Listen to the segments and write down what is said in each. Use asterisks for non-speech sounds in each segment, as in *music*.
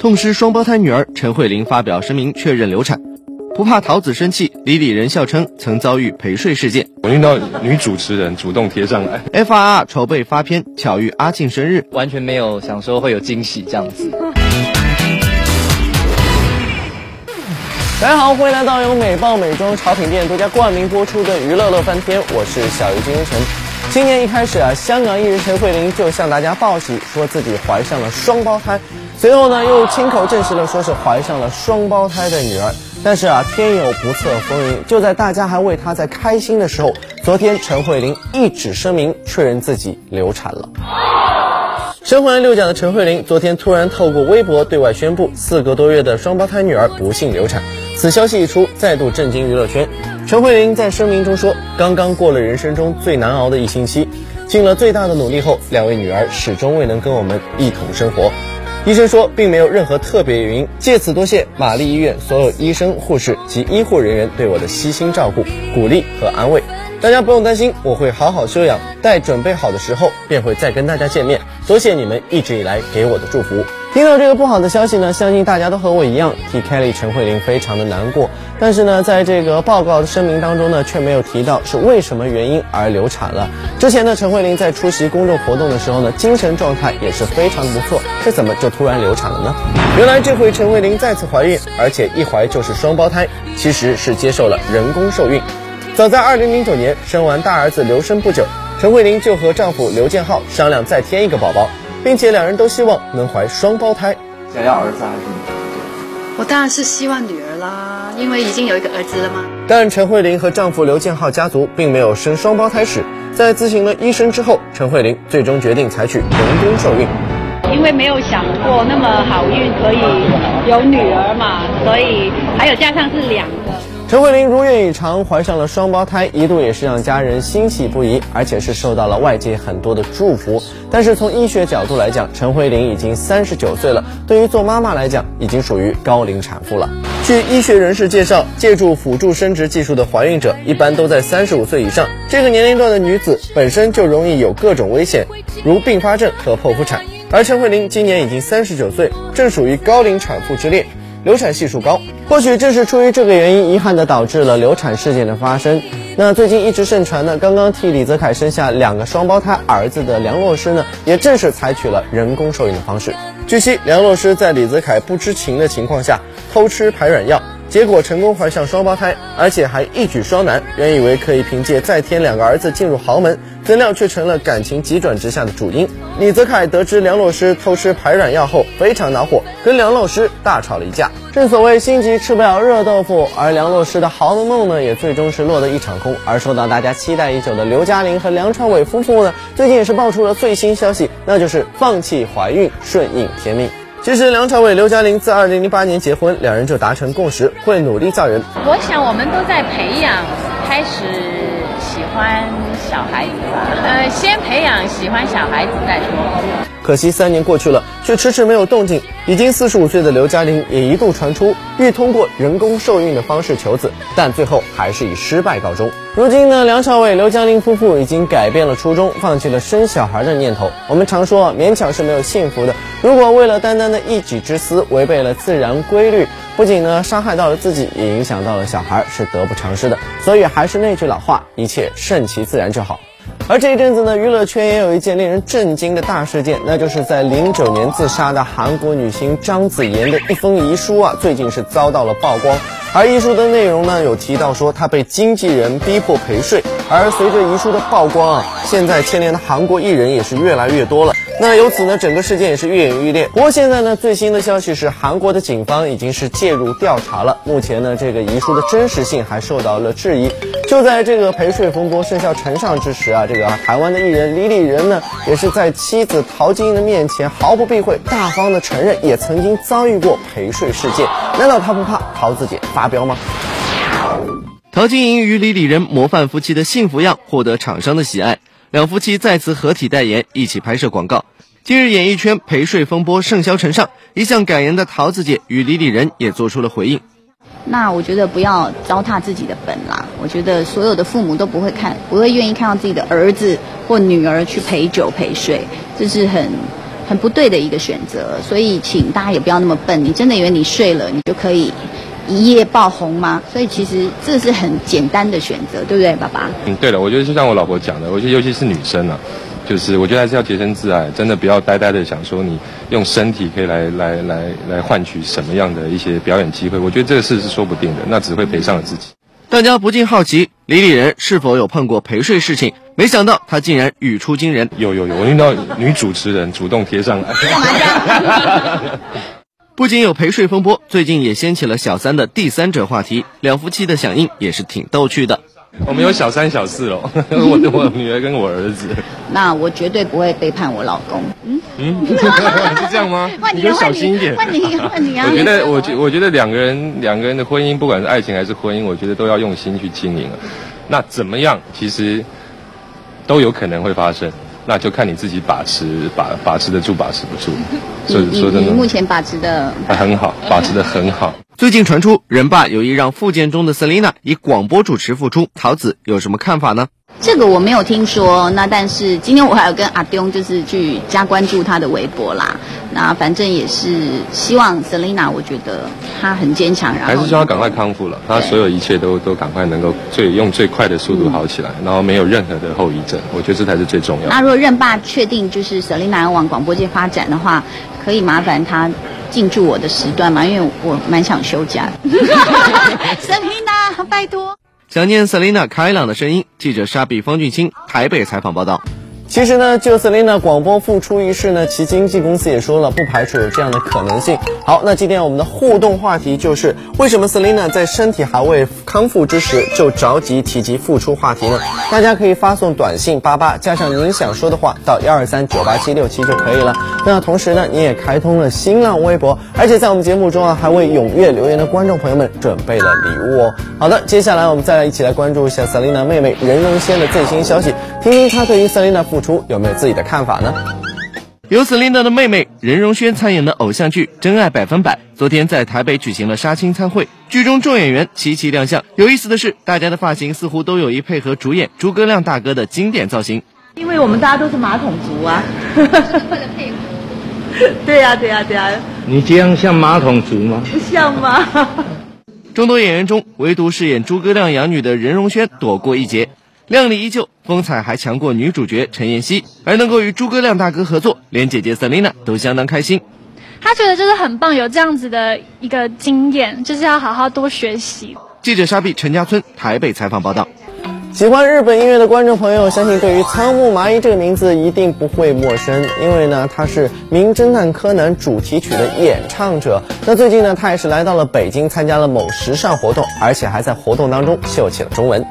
痛失双胞胎女儿，陈慧琳发表声明确认流产。不怕桃子生气，李李仁笑称曾遭遇陪睡事件。我遇到女主持人主动贴上来。F.R.R 筹备发片，巧遇阿庆生日，完全没有想说会有惊喜这样子。大家好，欢迎来到由美爆美妆潮品店独家冠名播出的《娱乐乐翻天》，我是小鱼金晨。今年一开始啊，香港艺人陈慧琳就向大家报喜，说自己怀上了双胞胎，随后呢又亲口证实了说是怀上了双胞胎的女儿。但是啊，天有不测风云，就在大家还为她在开心的时候，昨天陈慧琳一纸声明确认自己流产了。身怀六甲的陈慧琳昨天突然透过微博对外宣布，四个多月的双胞胎女儿不幸流产。此消息一出，再度震惊娱乐圈。陈慧琳在声明中说：“刚刚过了人生中最难熬的一星期，尽了最大的努力后，两位女儿始终未能跟我们一同生活。医生说并没有任何特别原因，借此多谢玛丽医院所有医生、护士及医护人员对我的悉心照顾、鼓励和安慰。大家不用担心，我会好好休养，待准备好的时候便会再跟大家见面。多谢你们一直以来给我的祝福。”听到这个不好的消息呢，相信大家都和我一样替 Kelly 陈慧琳非常的难过。但是呢，在这个报告的声明当中呢，却没有提到是为什么原因而流产了。之前呢，陈慧琳在出席公众活动的时候呢，精神状态也是非常的不错。这怎么就突然流产了呢？原来这回陈慧琳再次怀孕，而且一怀就是双胞胎，其实是接受了人工受孕。早在2009年生完大儿子刘生不久，陈慧琳就和丈夫刘建浩商量再添一个宝宝。并且两人都希望能怀双胞胎，想要儿子还是女儿？我当然是希望女儿啦，因为已经有一个儿子了嘛。但陈慧琳和丈夫刘建浩家族并没有生双胞胎史，在咨询了医生之后，陈慧琳最终决定采取人工受孕，因为没有想过那么好运可以有女儿嘛，所以还有加上是两个。陈慧琳如愿以偿怀上了双胞胎，一度也是让家人欣喜不已，而且是受到了外界很多的祝福。但是从医学角度来讲，陈慧琳已经三十九岁了，对于做妈妈来讲，已经属于高龄产妇了。据医学人士介绍，借助辅助生殖技术的怀孕者一般都在三十五岁以上，这个年龄段的女子本身就容易有各种危险，如并发症和剖腹产。而陈慧琳今年已经三十九岁，正属于高龄产妇之列。流产系数高，或许正是出于这个原因，遗憾的导致了流产事件的发生。那最近一直盛传的，刚刚替李泽楷生下两个双胞胎儿子的梁洛施呢，也正是采取了人工受孕的方式。据悉，梁洛施在李泽楷不知情的情况下偷吃排卵药。结果成功怀上双胞胎，而且还一举双男。原以为可以凭借再添两个儿子进入豪门，怎料却成了感情急转直下的主因。李泽楷得知梁洛施偷吃排卵药后，非常恼火，跟梁洛施大吵了一架。正所谓心急吃不了热豆腐，而梁洛施的豪门梦呢，也最终是落得一场空。而受到大家期待已久的刘嘉玲和梁朝伟夫妇呢，最近也是爆出了最新消息，那就是放弃怀孕，顺应天命。其实梁朝伟、刘嘉玲自二零零八年结婚，两人就达成共识，会努力造人。我想我们都在培养，开始喜欢小孩子吧。呃，先培养喜欢小孩子再说。可惜三年过去了，却迟迟没有动静。已经四十五岁的刘嘉玲也一度传出欲通过人工受孕的方式求子，但最后还是以失败告终。如今呢，梁朝伟、刘嘉玲夫妇已经改变了初衷，放弃了生小孩的念头。我们常说，勉强是没有幸福的。如果为了单单的一己之私，违背了自然规律，不仅呢伤害到了自己，也影响到了小孩，是得不偿失的。所以还是那句老话，一切顺其自然就好。而这一阵子呢，娱乐圈也有一件令人震惊的大事件，那就是在零九年自杀的韩国女星张子妍的一封遗书啊，最近是遭到了曝光。而遗书的内容呢，有提到说她被经纪人逼迫陪睡。而随着遗书的曝光啊，现在牵连的韩国艺人也是越来越多了。那由此呢，整个事件也是愈演愈烈。不过现在呢，最新的消息是，韩国的警方已经是介入调查了。目前呢，这个遗书的真实性还受到了质疑。就在这个陪睡风波甚嚣尘上之时啊，这个台湾的艺人李李仁呢，也是在妻子陶晶莹的面前毫不避讳，大方的承认也曾经遭遇过陪睡事件。难道他不怕陶子姐发飙吗？陶晶莹与李李仁模范夫妻的幸福样获得厂商的喜爱。两夫妻再次合体代言，一起拍摄广告。今日演艺圈陪睡风波甚嚣尘上，一向感言的桃子姐与李李仁也做出了回应。那我觉得不要糟蹋自己的本啦。我觉得所有的父母都不会看，不会愿意看到自己的儿子或女儿去陪酒陪睡，这是很很不对的一个选择。所以请大家也不要那么笨，你真的以为你睡了你就可以一夜爆红吗？所以其实这是很简单的选择，对不对，爸爸？嗯，对了，我觉得就像我老婆讲的，我觉得尤其是女生啊，就是我觉得还是要洁身自爱，真的不要呆呆的想说你用身体可以来来来来换取什么样的一些表演机会，我觉得这个事是说不定的，那只会赔上了自己。大家不禁好奇，李李仁是否有碰过陪睡事情？没想到他竟然语出惊人。有有有，我遇到女主持人主动贴上来。*laughs* 不仅有陪睡风波，最近也掀起了小三的第三者话题，两夫妻的响应也是挺逗趣的。*laughs* 我们有小三小四哦，*laughs* 我的我女儿跟我儿子。那我绝对不会背叛我老公。嗯嗯，*laughs* 是这样吗？你就小心一点。换你，换你啊！我觉得，我觉我觉得两个人两个人的婚姻，不管是爱情还是婚姻，我觉得都要用心去经营啊。那怎么样？其实都有可能会发生。那就看你自己把持把把持得住，把持不住。所以说真的，目前把持的很好，把持的很好。最近传出人爸有意让复健中的 Selina 以广播主持复出，桃子有什么看法呢？这个我没有听说，那但是今天我还有跟阿东就是去加关注他的微博啦。那反正也是希望 Selina，我觉得她很坚强，然后还是希望赶快康复了，她所有一切都都赶快能够最用最快的速度好起来，然后没有任何的后遗症，我觉得这才是最重要。那如果任爸确定就是 Selina 要往广播界发展的话，可以麻烦他进驻我的时段吗？因为我蛮想休假的。*laughs* Selina，拜托。想念 Selina 开朗的声音，记者沙比方俊清台北采访报道。其实呢，就 Selina 广播复出一事呢，其经纪公司也说了，不排除有这样的可能性。好，那今天我们的互动话题就是，为什么 Selina 在身体还未康复之时就着急提及复出话题呢？大家可以发送短信八八加上您想说的话到幺二三九八七六七就可以了。那同时呢，你也开通了新浪微博，而且在我们节目中啊，还为踊跃留言的观众朋友们准备了礼物哦。好的，接下来我们再来一起来关注一下 Selina 妹妹任容萱的最新消息，听听她对于 Selina 复出有没有自己的看法呢？由 Selina 的妹妹任容萱参演的偶像剧《真爱百分百》昨天在台北举行了杀青参会，剧中众演员齐齐亮相。有意思的是，大家的发型似乎都有意配合主演诸葛亮大哥的经典造型。因为我们大家都是马桶族啊，为了配合。对呀对呀对呀。你这样像马桶族吗？不像吗？众多演员中，唯独饰演诸葛亮养女的任容萱躲过一劫。靓丽依旧，风采还强过女主角陈妍希，而能够与诸葛亮大哥合作，连姐姐 Selina 都相当开心。她觉得就是很棒，有这样子的一个经验，就是要好好多学习。记者沙碧陈家村台北采访报道。喜欢日本音乐的观众朋友，相信对于仓木麻衣这个名字一定不会陌生，因为呢，他是《名侦探柯南》主题曲的演唱者。那最近呢，他也是来到了北京，参加了某时尚活动，而且还在活动当中秀起了中文。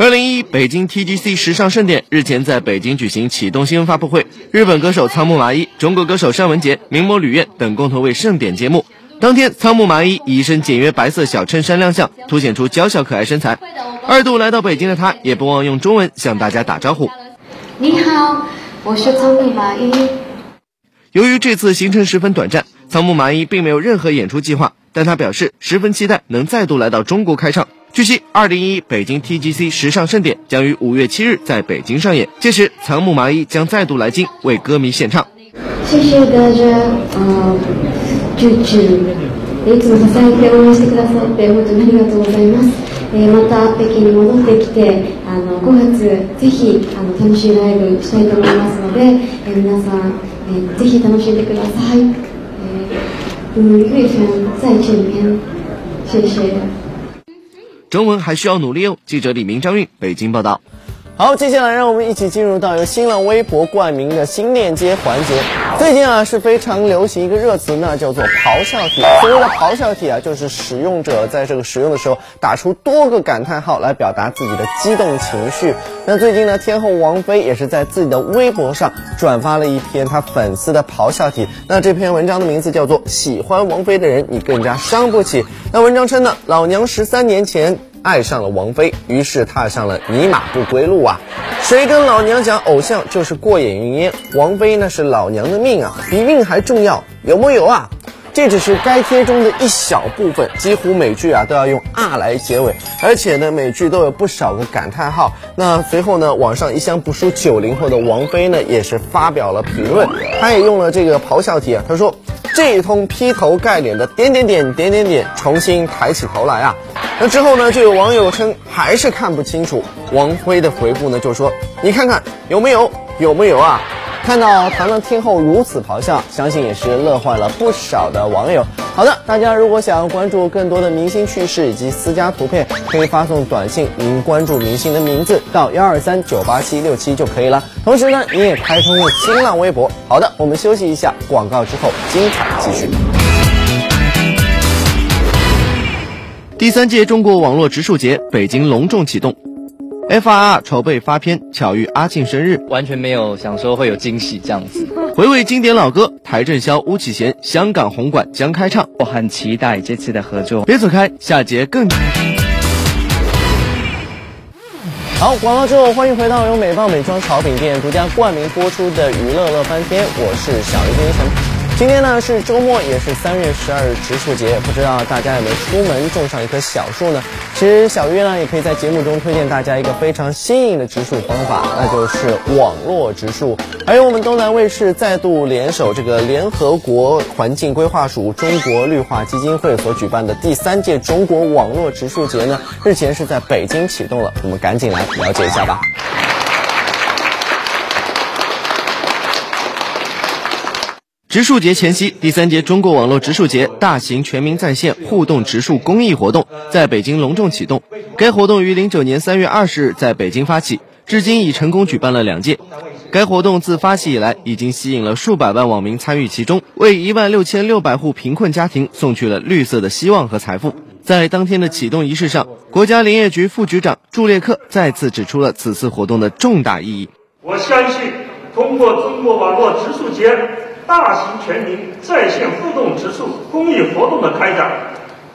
二零一一北京 TGC 时尚盛典日前在北京举行启动新闻发布会，日本歌手仓木麻衣、中国歌手尚雯婕、名模吕燕等共同为盛典揭幕。当天，仓木麻衣以一身简约白色小衬衫亮相，凸显出娇小可爱身材。二度来到北京的她，也不忘用中文向大家打招呼。你好，我是仓木麻衣。由于这次行程十分短暂，仓木麻衣并没有任何演出计划，但她表示十分期待能再度来到中国开唱。据悉，二零一一北京 TGC 时尚盛典将于五月七日在北京上演，届时仓木麻衣将再度来京为歌迷献唱。谢谢大家，呃，支持，いつも支えて応援してくださって本当にありがとうございます。えまた北京に戻ってきて、あの5月ぜひあの楽しいライブしたいと思いますので、え皆さんえぜひ楽しんでください。え嗯，月份在这边，谢谢。 中文还需要努力哦。记者李明、张韵，北京报道。好，接下来让我们一起进入到由新浪微博冠名的新链接环节。最近啊是非常流行一个热词，那叫做咆哮体。所谓的咆哮体啊，就是使用者在这个使用的时候打出多个感叹号来表达自己的激动情绪。那最近呢，天后王菲也是在自己的微博上转发了一篇她粉丝的咆哮体。那这篇文章的名字叫做《喜欢王菲的人，你更加伤不起》。那文章称呢，老娘十三年前。爱上了王菲，于是踏上了尼玛不归路啊！谁跟老娘讲偶像就是过眼云烟？王菲那是老娘的命啊，比命还重要，有木有啊？这只是该贴中的一小部分，几乎每句啊都要用啊来结尾，而且呢每句都有不少个感叹号。那随后呢，网上一向不输九零后的王菲呢，也是发表了评论，她也用了这个咆哮体啊，她说这一通劈头盖脸的点点点点点点，重新抬起头来啊。那之后呢，就有网友称还是看不清楚。王菲的回复呢，就说你看看有没有有没有啊？看到唐唐听后如此咆哮，相信也是乐坏了不少的网友。好的，大家如果想要关注更多的明星趣事以及私家图片，可以发送短信，您关注明星的名字到幺二三九八七六七就可以了。同时呢，你也开通了新浪微博。好的，我们休息一下，广告之后精彩继续。第三届中国网络植树节北京隆重启动。，FRR 筹备发片，巧遇阿庆生日，完全没有想说会有惊喜这样子。回味经典老歌，邰正宵、巫启贤，香港红馆将开唱，我很期待这次的合作。别走开，下节更。好，广告之后欢迎回到由美棒美妆潮品店独家冠名播出的娱乐乐翻天，我是小鱼精神。今天呢是周末，也是三月十二日植树节，不知道大家有没有出门种上一棵小树呢？其实小月呢也可以在节目中推荐大家一个非常新颖的植树方法，那就是网络植树。还有我们东南卫视再度联手这个联合国环境规划署、中国绿化基金会所举办的第三届中国网络植树节呢，日前是在北京启动了，我们赶紧来了解一下吧。植树节前夕，第三届中国网络植树节大型全民在线互动植树公益活动在北京隆重启动。该活动于零九年三月二十日在北京发起，至今已成功举办了两届。该活动自发起以来，已经吸引了数百万网民参与其中，为一万六千六百户贫困家庭送去了绿色的希望和财富。在当天的启动仪式上，国家林业局副局长祝列克再次指出了此次活动的重大意义。我相信，通过中国网络植树节。大型全民在线互动植树公益活动的开展，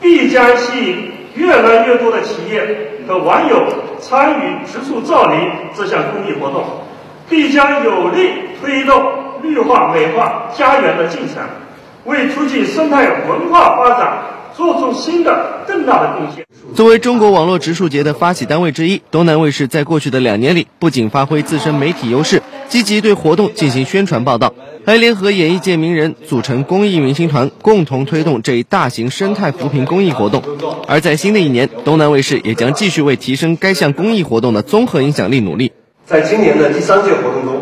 必将吸引越来越多的企业和网友参与植树造林这项公益活动，必将有力推动绿化美化家园的进程，为促进生态文化发展做出新的更大的贡献。作为中国网络植树节的发起单位之一，东南卫视在过去的两年里，不仅发挥自身媒体优势，积极对活动进行宣传报道。还联合演艺界名人组成公益明星团，共同推动这一大型生态扶贫公益活动。而在新的一年，东南卫视也将继续为提升该项公益活动的综合影响力努力。在今年的第三届活动中，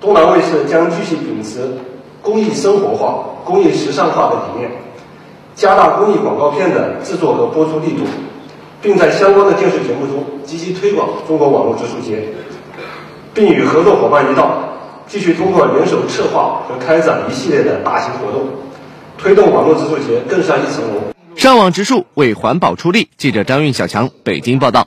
东南卫视将继续秉持公益生活化、公益时尚化的理念，加大公益广告片的制作和播出力度，并在相关的电视节目中积极推广中国网络植树节，并与合作伙伴一道。继续通过联手策划和开展一系列的大型活动，推动网络植树节更上一层楼。上网植树为环保出力。记者张运小强北京报道。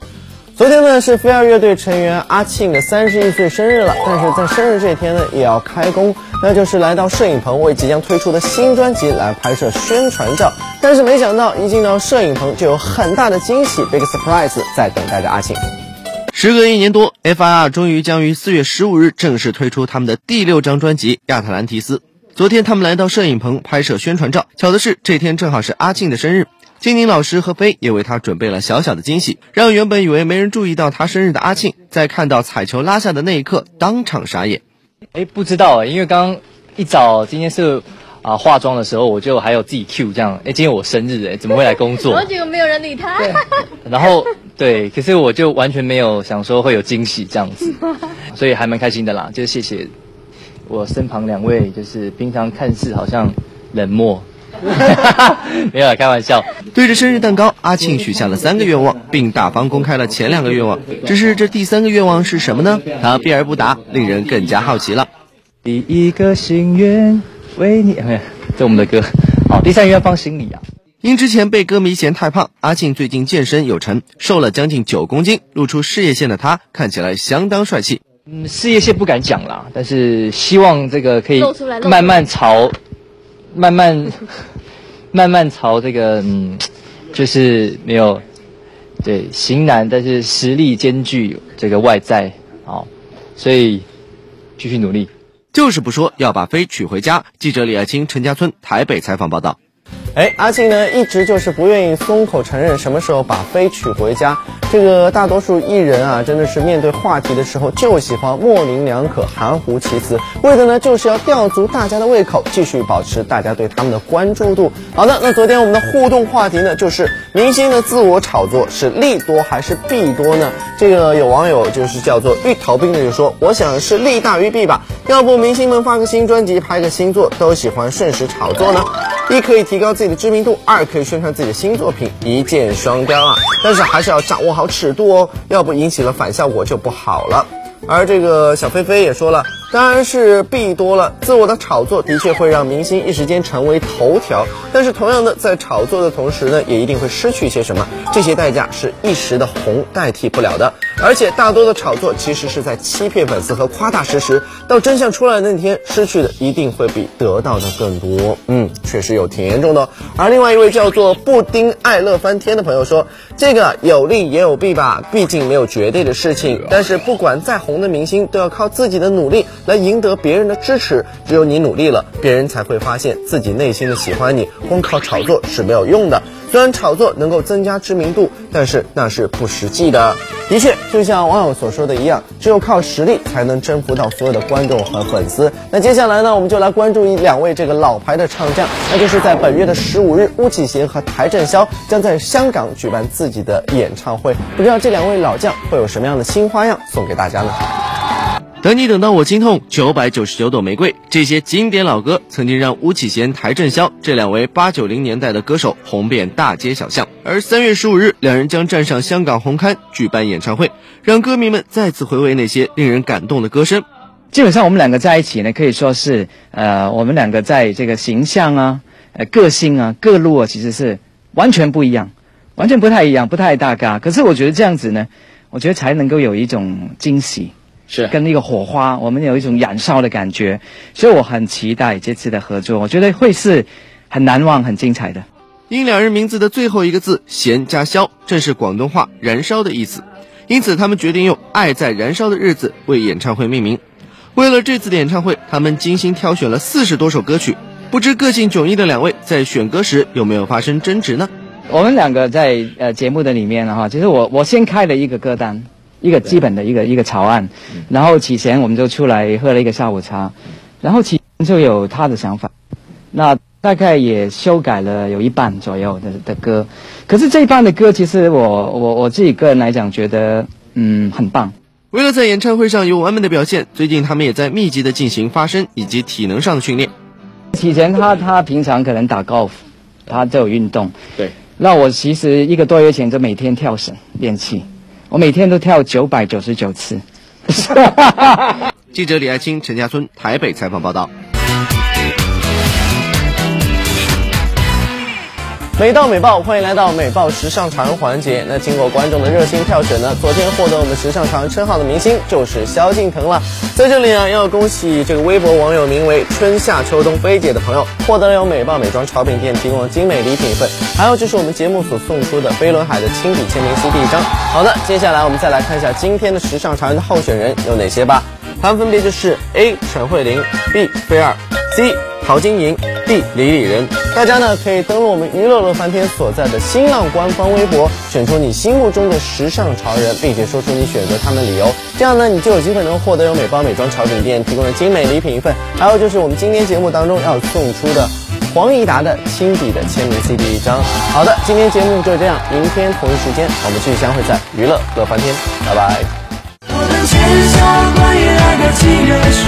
昨天呢是飞儿乐队成员阿庆的三十一岁生日了，但是在生日这天呢也要开工，那就是来到摄影棚为即将推出的新专辑来拍摄宣传照。但是没想到一进到摄影棚就有很大的惊喜，big surprise 在等待着阿庆。时隔一年多，F.I.R. 终于将于四月十五日正式推出他们的第六张专辑《亚特兰提斯》。昨天，他们来到摄影棚拍摄宣传照。巧的是，这天正好是阿庆的生日，金宁老师和飞也为他准备了小小的惊喜，让原本以为没人注意到他生日的阿庆，在看到彩球拉下的那一刻，当场傻眼。哎，不知道，因为刚一早今天是。啊，化妆的时候我就还有自己 Q 这样，哎，今天我生日哎，怎么会来工作？然后结果没有人理他。*laughs* 然后对，可是我就完全没有想说会有惊喜这样子，*laughs* 所以还蛮开心的啦。就谢谢我身旁两位，就是平常看似好像冷漠，*laughs* 没有开玩笑。对着生日蛋糕，阿庆许下了三个愿望，并大方公开了前两个愿望。只是这第三个愿望是什么呢？他避而不答，令人更加好奇了。第一个心愿。为你，这我们的歌。好，第三个愿放心里啊。因之前被歌迷嫌太胖，阿庆最近健身有成，瘦了将近九公斤，露出事业线的他看起来相当帅气。嗯，事业线不敢讲啦，但是希望这个可以慢慢朝，慢慢 *laughs* 慢慢朝这个嗯，就是没有对型男，但是实力兼具这个外在，好，所以继续努力。就是不说要把飞娶回家。记者李爱清、陈家村台北采访报道。哎，阿庆呢一直就是不愿意松口承认什么时候把飞娶回家。这个大多数艺人啊，真的是面对话题的时候就喜欢模棱两可、含糊其辞，为的呢就是要吊足大家的胃口，继续保持大家对他们的关注度。好的，那昨天我们的互动话题呢，就是明星的自我炒作是利多还是弊多呢？这个有网友就是叫做芋头兵的就说，我想是利大于弊吧。要不明星们发个新专辑、拍个新作，都喜欢顺时炒作呢？一可以提高自己的知名度，二可以宣传自己的新作品，一箭双雕啊！但是还是要掌握好尺度哦，要不引起了反效果就不好了。而这个小飞飞也说了。当然是弊多了，自我的炒作的确会让明星一时间成为头条，但是同样的，在炒作的同时呢，也一定会失去一些什么，这些代价是一时的红代替不了的。而且大多的炒作其实是在欺骗粉丝和夸大事实，到真相出来的那天，失去的一定会比得到的更多。嗯，确实有挺严重的。而另外一位叫做布丁爱乐翻天的朋友说，这个有利也有弊吧，毕竟没有绝对的事情。但是不管再红的明星，都要靠自己的努力。来赢得别人的支持，只有你努力了，别人才会发现自己内心的喜欢你。光靠炒作是没有用的。虽然炒作能够增加知名度，但是那是不实际的。的确，就像网友所说的一样，只有靠实力才能征服到所有的观众和粉丝。那接下来呢，我们就来关注一两位这个老牌的唱将，那就是在本月的十五日，巫启贤和邰正宵将在香港举办自己的演唱会。不知道这两位老将会有什么样的新花样送给大家呢？等你等到我心痛，九百九十九朵玫瑰，这些经典老歌曾经让巫启贤、邰正宵这两位八九零年代的歌手红遍大街小巷。而三月十五日，两人将站上香港红磡举办演唱会，让歌迷们再次回味那些令人感动的歌声。基本上，我们两个在一起呢，可以说是呃，我们两个在这个形象啊、呃、个性啊、各路啊，其实是完全不一样，完全不太一样，不太搭嘎。可是我觉得这样子呢，我觉得才能够有一种惊喜。是跟那个火花，我们有一种燃烧的感觉，所以我很期待这次的合作，我觉得会是很难忘、很精彩的。因两人名字的最后一个字“贤”加“宵”，正是广东话“燃烧”的意思，因此他们决定用“爱在燃烧的日子”为演唱会命名。为了这次的演唱会，他们精心挑选了四十多首歌曲。不知个性迥异的两位在选歌时有没有发生争执呢？我们两个在呃节目的里面哈，其实我我先开了一个歌单。一个基本的一个一个草案，然后启贤我们就出来喝了一个下午茶，然后启贤就有他的想法，那大概也修改了有一半左右的的歌，可是这一半的歌其实我我我自己个人来讲觉得嗯很棒。为了在演唱会上有完美的表现，最近他们也在密集的进行发声以及体能上的训练。启贤他他平常可能打高尔夫，他都有运动。对，那我其实一个多月前就每天跳绳练气。我每天都跳九百九十九次。*laughs* 记者李爱青、陈家村台北采访报道。美到美爆，欢迎来到美爆时尚潮人环节。那经过观众的热心票选呢，昨天获得我们时尚潮人称号的明星就是萧敬腾了。在这里呢，要恭喜这个微博网友名为春夏秋冬飞姐的朋友，获得了由美爆美妆潮品店提供的精美礼品一份，还有就是我们节目所送出的飞轮海的亲笔签名 CD 一张。好的，接下来我们再来看一下今天的时尚潮人的候选人有哪些吧。他们分别就是 A 陈慧琳，B 菲儿，C 陶晶莹，D 李李仁。大家呢可以登录我们娱乐乐翻天所在的新浪官方微博，选出你心目中的时尚潮人，并且说出你选择他们的理由。这样呢，你就有机会能获得由美邦美妆潮品店提供的精美礼品一份，还有就是我们今天节目当中要送出的黄义达的亲笔的签名 CD 一张。好的，今天节目就这样，明天同一时间我们继续相会在娱乐乐翻天，拜拜。写下关于爱的契约书，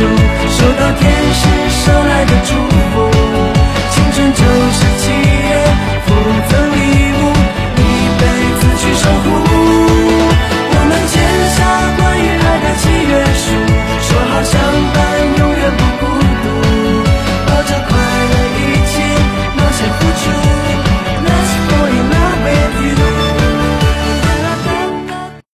收到天使捎来的祝福，青春就是契约，负责礼物，一辈子去守护。我们签下关于爱的契约书，说好相伴永远。